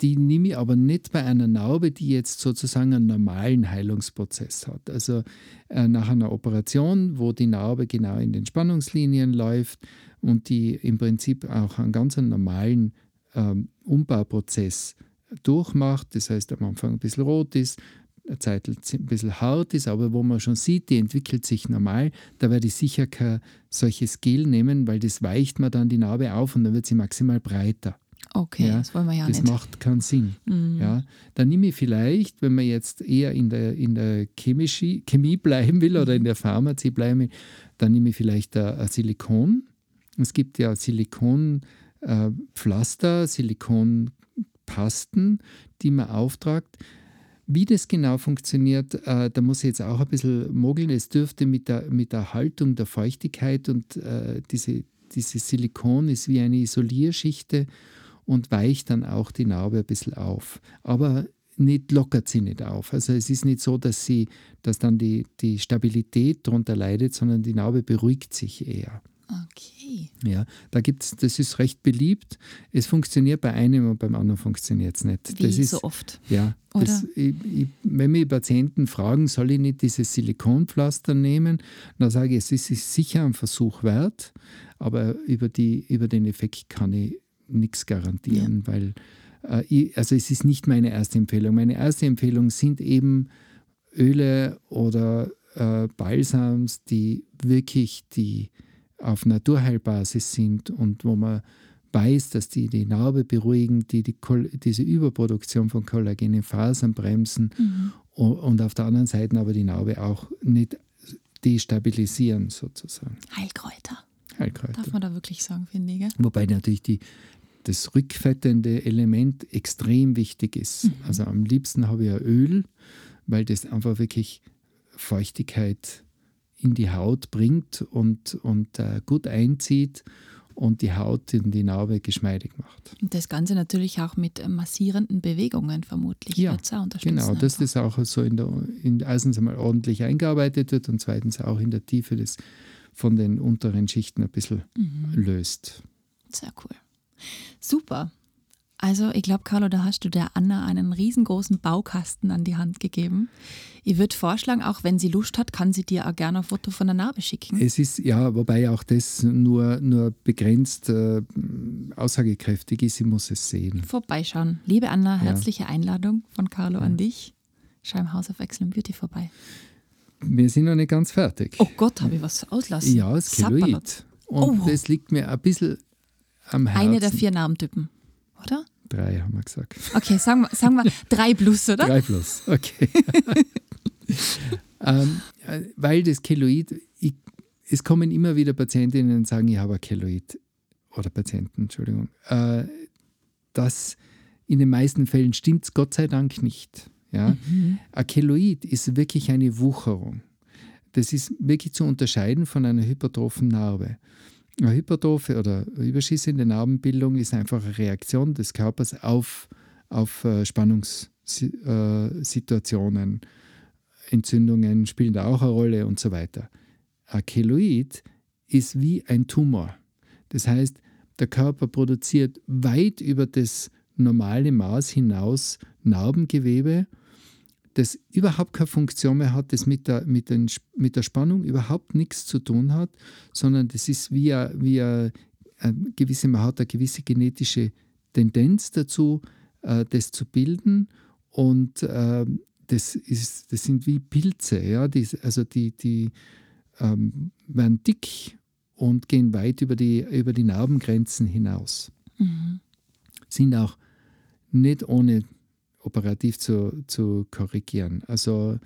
Speaker 3: die nehme ich aber nicht bei einer Narbe, die jetzt sozusagen einen normalen Heilungsprozess hat. Also äh, nach einer Operation, wo die Narbe genau in den Spannungslinien läuft und die im Prinzip auch einen ganz normalen ähm, Umbauprozess durchmacht. Das heißt, am Anfang ein bisschen rot ist, eine Zeit ein bisschen hart ist, aber wo man schon sieht, die entwickelt sich normal, da werde ich sicher kein solches Gel nehmen, weil das weicht man dann die Narbe auf und dann wird sie maximal breiter.
Speaker 2: Okay,
Speaker 3: Ja,
Speaker 2: das wollen wir ja
Speaker 3: das
Speaker 2: nicht.
Speaker 3: macht keinen Sinn.
Speaker 2: Mhm.
Speaker 3: Ja, dann nehme ich vielleicht, wenn man jetzt eher in der, in der Chemische, Chemie bleiben will oder in der Pharmazie bleiben will, dann nehme ich vielleicht ein, ein Silikon. Es gibt ja Silikonpflaster, Silikonpasten, die man auftragt. Wie das genau funktioniert, äh, da muss ich jetzt auch ein bisschen mogeln. Es dürfte mit der, mit der Haltung der Feuchtigkeit und äh, diese, dieses Silikon ist wie eine Isolierschichte und weicht dann auch die Narbe ein bisschen auf. Aber nicht lockert sie nicht auf. Also es ist nicht so, dass sie, dass dann die, die Stabilität darunter leidet, sondern die Narbe beruhigt sich eher.
Speaker 2: Okay.
Speaker 3: Ja, da gibt's, das ist recht beliebt. Es funktioniert bei einem und beim anderen funktioniert es nicht.
Speaker 2: Wie
Speaker 3: das ist,
Speaker 2: so oft.
Speaker 3: ja, das, ich, ich, wenn mich Patienten fragen, soll ich nicht dieses Silikonpflaster nehmen, dann sage ich, es ist sicher ein Versuch wert, aber über, die, über den Effekt kann ich nichts garantieren, ja. weil äh, ich, also es ist nicht meine erste Empfehlung. Meine erste Empfehlung sind eben Öle oder äh, Balsams, die wirklich die auf Naturheilbasis sind und wo man weiß, dass die die Narbe beruhigen, die, die diese Überproduktion von Kollagen in Fasern bremsen mhm. und, auf der anderen Seite aber die Narbe auch nicht destabilisieren sozusagen.
Speaker 2: Heilkräuter.
Speaker 3: Heilkräuter.
Speaker 2: Darf man da wirklich sagen, finde ich.
Speaker 3: Wobei natürlich die, das rückfettende Element extrem wichtig ist. Mhm. Also am liebsten habe ich ja Öl, weil das einfach wirklich Feuchtigkeit in die Haut bringt und, und äh, gut einzieht und die Haut in die Narbe geschmeidig macht.
Speaker 2: Und das Ganze natürlich auch mit äh, massierenden Bewegungen vermutlich.
Speaker 3: Ja, genau, dass das auch so in der, in, erstens einmal ordentlich eingearbeitet wird und zweitens auch in der Tiefe des von den unteren Schichten ein bisschen mhm. löst.
Speaker 2: Sehr cool. Super. Also ich glaube, Carlo, da hast du der Anna einen riesengroßen Baukasten an die Hand gegeben. Ich würde vorschlagen, auch wenn sie Lust hat, kann sie dir auch gerne ein Foto von der Narbe schicken.
Speaker 3: Es ist, ja, wobei auch das nur, nur begrenzt äh, aussagekräftig ist, sie muss es sehen.
Speaker 2: Vorbeischauen. Liebe Anna, herzliche ja. Einladung von Carlo ja. an dich. Schau im House of Excellent Beauty vorbei.
Speaker 3: Wir sind noch nicht ganz fertig.
Speaker 2: Oh Gott, habe ich was auslassen?
Speaker 3: Ja, das Keloid. Und oh. das liegt mir ein bisschen am Herzen.
Speaker 2: Eine der vier Narbentypen, oder?
Speaker 3: Drei haben wir gesagt.
Speaker 2: Okay, sagen wir, sagen wir drei plus, oder?
Speaker 3: Drei plus, okay. ähm, weil das Keloid, ich, es kommen immer wieder Patientinnen und sagen, ich habe ein Keloid, oder Patienten, Entschuldigung. Äh, das in den meisten Fällen stimmt es Gott sei Dank nicht. Ja? Mhm. Ein Keloid ist wirklich eine Wucherung. Das ist wirklich zu unterscheiden von einer hypertrophen Narbe. Eine hypertrophe oder überschießende Narbenbildung ist einfach eine Reaktion des Körpers auf, auf äh, Spannungssituationen. Entzündungen spielen da auch eine Rolle und so weiter. Ein Keloid ist wie ein Tumor. Das heißt, der Körper produziert weit über das normale Maß hinaus Narbengewebe das überhaupt keine Funktion mehr hat, das mit der, mit den, mit der Spannung überhaupt nichts zu tun hat, sondern das ist wie, eine, wie eine, eine gewisse, man hat eine gewisse genetische Tendenz dazu, äh, das zu bilden und äh, das, ist, das sind wie Pilze, ja, die, also die, die ähm, werden dick und gehen weit über die, über die Narbengrenzen hinaus. Mhm. Sind auch nicht ohne operativ zu, zu korrigieren. Also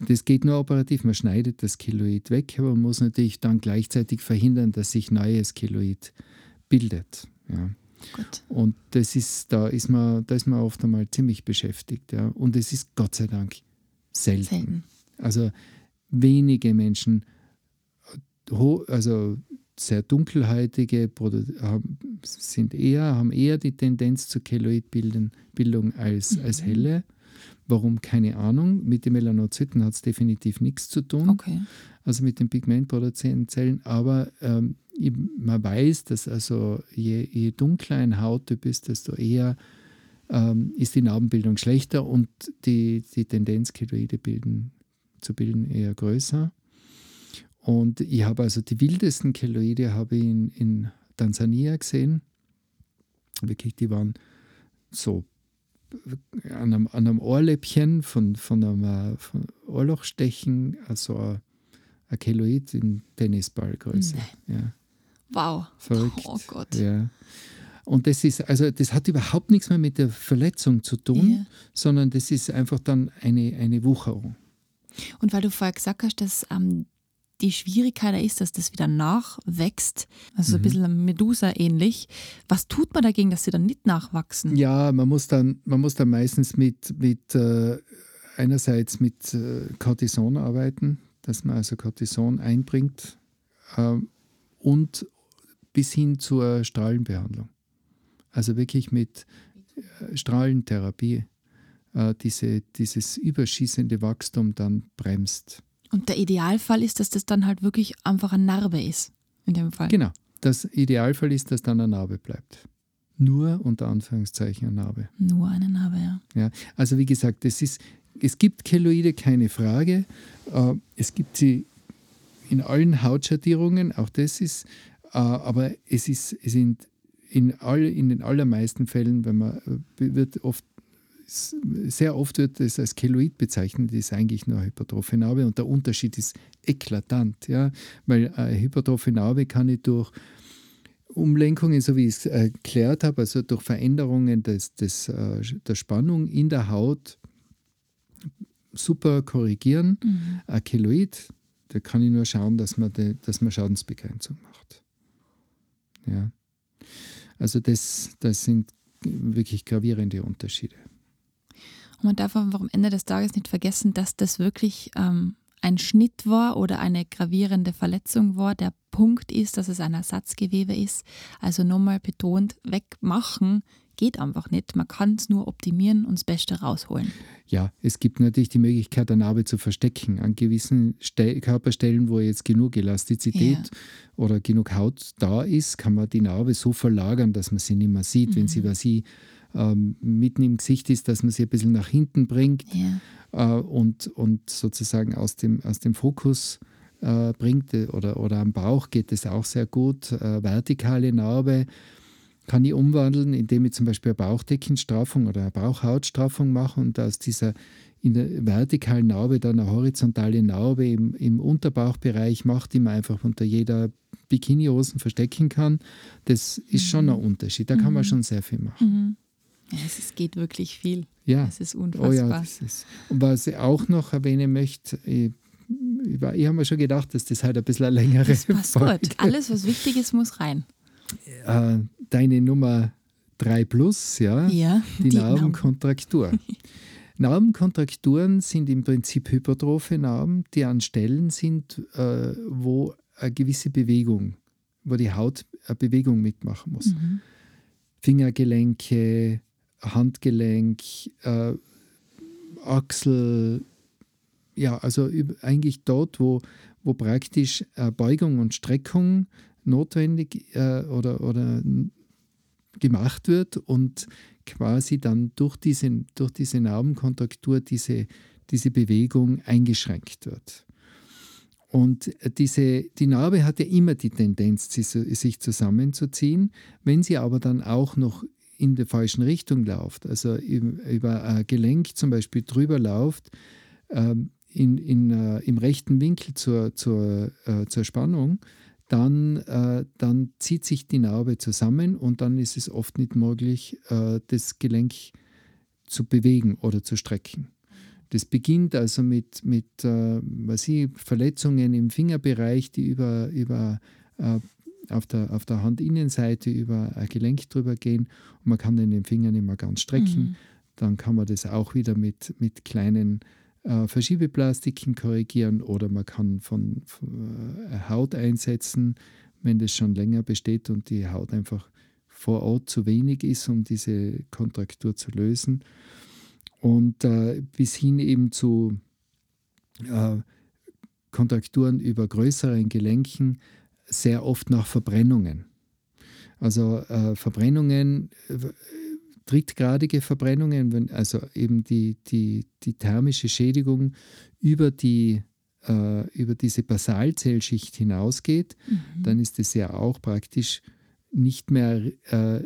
Speaker 3: das geht nur operativ, man schneidet das Keloid weg, aber man muss natürlich dann gleichzeitig verhindern, dass sich neues Keloid bildet. Ja. Und das ist, da ist man, da ist man oft einmal ziemlich beschäftigt. Ja. Und es ist Gott sei Dank selten. selten. Also wenige Menschen, also sehr dunkelhäutige sind eher, haben eher die Tendenz zur Keloidbildung als, mhm. als helle. Warum? Keine Ahnung. Mit den Melanozyten hat es definitiv nichts zu tun.
Speaker 2: Okay.
Speaker 3: Also mit den pigmentproduzierenden Zellen. Aber ähm, man weiß, dass also je, je, dunkler ein Hauttyp ist, desto eher ähm, ist die Narbenbildung schlechter und die, die Tendenz, Keloide bilden, zu bilden, eher größer. Und ich habe also die wildesten Keloide habe ich in, in Tansania gesehen. Wirklich, die waren so an einem, an einem Ohrläppchen von, von einem von Ohrlochstechen, also ein, ein Keloid in Tennisballgröße. Ja.
Speaker 2: Wow.
Speaker 3: Verrückt.
Speaker 2: Oh Gott.
Speaker 3: Ja. Und das ist, also das hat überhaupt nichts mehr mit der Verletzung zu tun, yeah. sondern das ist einfach dann eine, eine Wucherung.
Speaker 2: Und weil du vorher gesagt hast, dass ähm, die Schwierigkeit ist, dass das wieder nachwächst. Also mhm. ein bisschen Medusa ähnlich. Was tut man dagegen, dass sie dann nicht nachwachsen?
Speaker 3: Ja, man muss dann, man muss dann meistens mit, mit äh, einerseits mit äh, Cortison arbeiten, dass man also Cortison einbringt äh, und bis hin zur Strahlenbehandlung. Also wirklich mit äh, Strahlentherapie äh, diese, dieses überschießende Wachstum dann bremst.
Speaker 2: Und der Idealfall ist, dass das dann halt wirklich einfach eine Narbe ist, in dem Fall.
Speaker 3: Genau. Das Idealfall ist, dass dann eine Narbe bleibt. Nur unter Anführungszeichen eine Narbe.
Speaker 2: Nur eine Narbe, ja.
Speaker 3: ja also wie gesagt, es, ist, es gibt Keloide, keine Frage. Äh, es gibt sie in allen Hautschattierungen, auch das ist, äh, aber es, ist, es sind in, all, in den allermeisten Fällen, wenn man wird oft sehr oft wird es als Keloid bezeichnet, das ist eigentlich nur hypertrophe Narbe und der Unterschied ist eklatant, ja, weil eine hypertrophe Narbe kann ich durch Umlenkungen, so wie ich es erklärt habe, also durch Veränderungen des, des, äh, der Spannung in der Haut super korrigieren. Mhm. Ein Keloid, da kann ich nur schauen, dass man, de, dass man Schadensbegrenzung macht. Ja. Also das, das sind wirklich gravierende Unterschiede.
Speaker 2: Man darf einfach am Ende des Tages nicht vergessen, dass das wirklich ähm, ein Schnitt war oder eine gravierende Verletzung war. Der Punkt ist, dass es ein Ersatzgewebe ist. Also nochmal betont, wegmachen geht einfach nicht. Man kann es nur optimieren und das Beste rausholen.
Speaker 3: Ja, es gibt natürlich die Möglichkeit, eine Narbe zu verstecken. An gewissen Ste Körperstellen, wo jetzt genug Elastizität ja. oder genug Haut da ist, kann man die Narbe so verlagern, dass man sie nicht mehr sieht. Mhm. Wenn sie, was sie ähm, mitten im Gesicht ist, dass man sie ein bisschen nach hinten bringt ja. äh, und, und sozusagen aus dem, aus dem Fokus äh, bringt oder, oder am Bauch geht es auch sehr gut. Äh, vertikale Narbe kann ich umwandeln, indem ich zum Beispiel eine Bauchdeckenstraffung oder eine Bauchhautstraffung mache und aus dieser in der vertikalen Narbe dann eine horizontale Narbe im, im Unterbauchbereich macht, die man einfach unter jeder Bikini-Hosen verstecken kann. Das ist mhm. schon ein Unterschied. Da kann man mhm. schon sehr viel machen.
Speaker 2: Mhm. Ja, es geht wirklich viel.
Speaker 3: Ja.
Speaker 2: Es ist unfassbar. Oh ja,
Speaker 3: ist. Und was ich auch noch erwähnen möchte, ich, ich, ich habe mir schon gedacht, dass das halt ein bisschen eine längere das
Speaker 2: passt Folge. Gut. Alles, was wichtig ist, muss rein.
Speaker 3: Äh, deine Nummer 3 plus, ja,
Speaker 2: ja
Speaker 3: die, die Narbenkontraktur. Narbenkontrakturen sind im Prinzip hypertrophe Narben, die an Stellen sind, äh, wo eine gewisse Bewegung, wo die Haut eine Bewegung mitmachen muss. Mhm. Fingergelenke, Handgelenk, äh, Achsel, ja, also eigentlich dort, wo, wo praktisch äh, Beugung und Streckung notwendig äh, oder, oder gemacht wird und quasi dann durch diese, durch diese Narbenkontraktur diese, diese Bewegung eingeschränkt wird. Und diese, die Narbe hat ja immer die Tendenz, sich zusammenzuziehen. Wenn sie aber dann auch noch in der falschen Richtung läuft, also über ein Gelenk zum Beispiel drüber läuft, ähm, in, in, uh, im rechten Winkel zur, zur, uh, zur Spannung, dann, uh, dann zieht sich die Narbe zusammen und dann ist es oft nicht möglich, das Gelenk zu bewegen oder zu strecken. Das beginnt also mit, mit was ich, Verletzungen im Fingerbereich, die über, über auf der, auf der Handinnenseite über ein Gelenk drüber gehen und man kann den Finger nicht mehr ganz strecken. Mhm. Dann kann man das auch wieder mit, mit kleinen äh, Verschiebeplastiken korrigieren oder man kann von, von äh, Haut einsetzen, wenn das schon länger besteht und die Haut einfach vor Ort zu wenig ist, um diese Kontraktur zu lösen. Und äh, bis hin eben zu äh, Kontrakturen über größeren Gelenken, sehr oft nach Verbrennungen. Also äh, Verbrennungen, äh, drittgradige Verbrennungen, wenn, also eben die, die, die thermische Schädigung über, die, äh, über diese Basalzellschicht hinausgeht, mhm. dann ist es ja auch praktisch nicht mehr äh,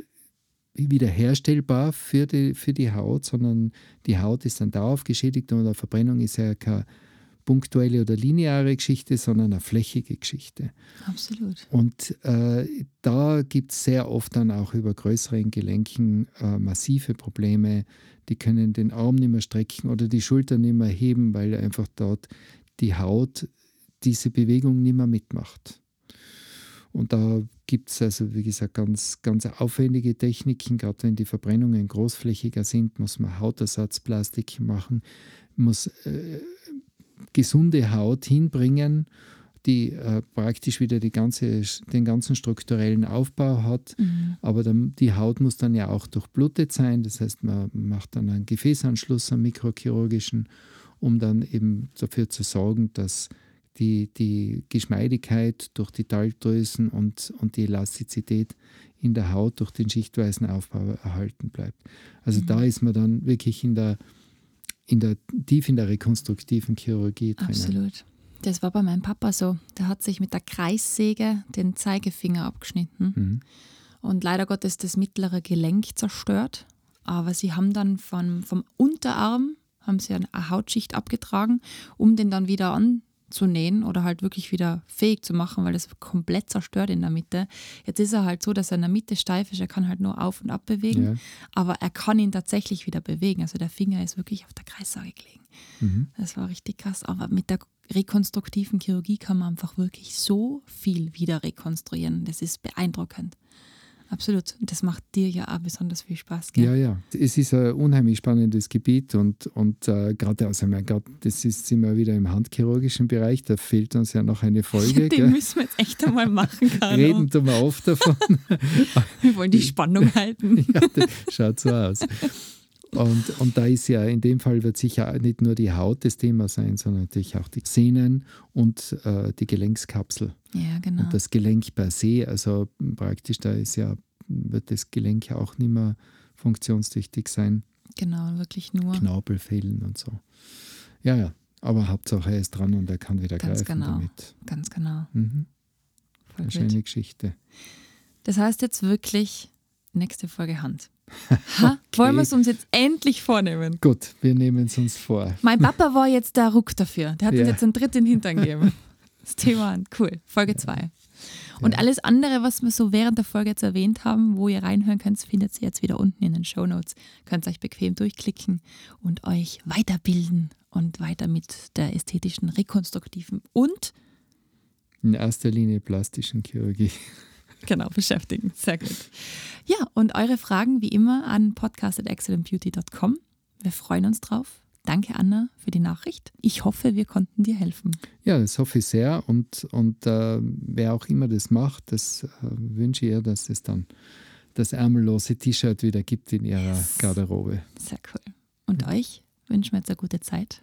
Speaker 3: wiederherstellbar für die, für die Haut, sondern die Haut ist dann dauerhaft geschädigt und eine Verbrennung ist ja keine punktuelle oder lineare Geschichte, sondern eine flächige Geschichte.
Speaker 2: Absolut.
Speaker 3: Und äh, da gibt es sehr oft dann auch über größeren Gelenken äh, massive Probleme. Die können den Arm nicht mehr strecken oder die Schulter nicht mehr heben, weil einfach dort die Haut diese Bewegung nicht mehr mitmacht. Und da gibt es also, wie gesagt, ganz, ganz aufwendige Techniken. Gerade wenn die Verbrennungen großflächiger sind, muss man Hautersatzplastik machen, muss äh, gesunde Haut hinbringen, die äh, praktisch wieder die ganze, den ganzen strukturellen Aufbau hat. Mhm. Aber dann, die Haut muss dann ja auch durchblutet sein. Das heißt, man macht dann einen Gefäßanschluss, einen mikrochirurgischen, um dann eben dafür zu sorgen, dass die, die Geschmeidigkeit durch die Talgdrüsen und, und die Elastizität in der Haut durch den schichtweisen Aufbau erhalten bleibt. Also mhm. da ist man dann wirklich in der in der, tief in der rekonstruktiven Chirurgie
Speaker 2: drin. Absolut. Das war bei meinem Papa so. Der hat sich mit der Kreissäge den Zeigefinger abgeschnitten. Mhm. und leider Gottes das mittlere Gelenk zerstört. Aber sie haben dann vom, vom Unterarm haben sie eine Hautschicht abgetragen, um den dann wieder anzunähen oder halt wirklich wieder fähig zu machen, weil das komplett zerstört in der Mitte. Jetzt ist er halt so, dass er in der Mitte steif ist, er kann halt nur auf und ab bewegen,
Speaker 3: Ja.
Speaker 2: aber er kann ihn tatsächlich wieder bewegen. Also der Finger ist wirklich auf der Kreissage gelegen.
Speaker 3: Mhm.
Speaker 2: Das war richtig krass. Aber mit der rekonstruktiven Chirurgie kann man einfach wirklich so viel wieder rekonstruieren. Das ist beeindruckend. Absolut. Und das macht dir ja auch besonders viel Spaß, gell?
Speaker 3: Ja, ja. Es ist ein unheimlich spannendes Gebiet und, und äh, gerade, also mein Gott, das ist sind wir wieder im handchirurgischen Bereich, da fehlt uns ja noch eine Folge.
Speaker 2: Den
Speaker 3: gell?
Speaker 2: müssen wir jetzt echt einmal machen, Carlo.
Speaker 3: Reden tun wir oft davon.
Speaker 2: Wir wollen die Spannung halten.
Speaker 3: ja, schaut so aus. Und, und da ist ja, in dem Fall wird sicher nicht nur die Haut das Thema sein, sondern natürlich auch die Sehnen und äh, die Gelenkskapsel.
Speaker 2: Ja, genau.
Speaker 3: Und das Gelenk per se, also praktisch, da ist ja, wird das Gelenk ja auch nicht mehr funktionstüchtig sein.
Speaker 2: Genau, wirklich nur.
Speaker 3: Knorpel fehlen und so. Ja, ja. Aber Hauptsache er ist dran und er kann wieder
Speaker 2: Ganz
Speaker 3: greifen
Speaker 2: genau.
Speaker 3: damit.
Speaker 2: Ganz genau.
Speaker 3: Mhm. Eine schöne Geschichte.
Speaker 2: Das heißt jetzt wirklich nächste Folge Hand. Ha, Wollen wir es uns jetzt endlich vornehmen?
Speaker 3: Gut, wir nehmen es uns vor.
Speaker 2: Mein Papa war jetzt der Ruck dafür. Der hat uns
Speaker 3: Ja.
Speaker 2: jetzt einen Tritt in den Hintern gegeben. Das Thema an. Cool. Folge 2. Und
Speaker 3: Ja.
Speaker 2: alles andere, was wir so während der Folge jetzt erwähnt haben, wo ihr reinhören könnt, findet ihr jetzt wieder unten in den Show Notes. Könnt euch bequem durchklicken und euch weiterbilden und weiter mit der ästhetischen, rekonstruktiven und
Speaker 3: In erster Linie plastischen Chirurgie.
Speaker 2: genau beschäftigen. Sehr gut. Ja, und eure Fragen wie immer an podcast.excellentbeauty.com. Wir freuen uns drauf. Danke, Anna, für die Nachricht. Ich hoffe, wir konnten dir helfen.
Speaker 3: Ja, das hoffe ich sehr. Und, und äh, wer auch immer das macht, das äh, wünsche ich ihr, dass es dann das ärmellose T-Shirt wieder gibt in ihrer
Speaker 2: Yes.
Speaker 3: Garderobe.
Speaker 2: Sehr cool. Und euch wünschen wir jetzt eine gute Zeit.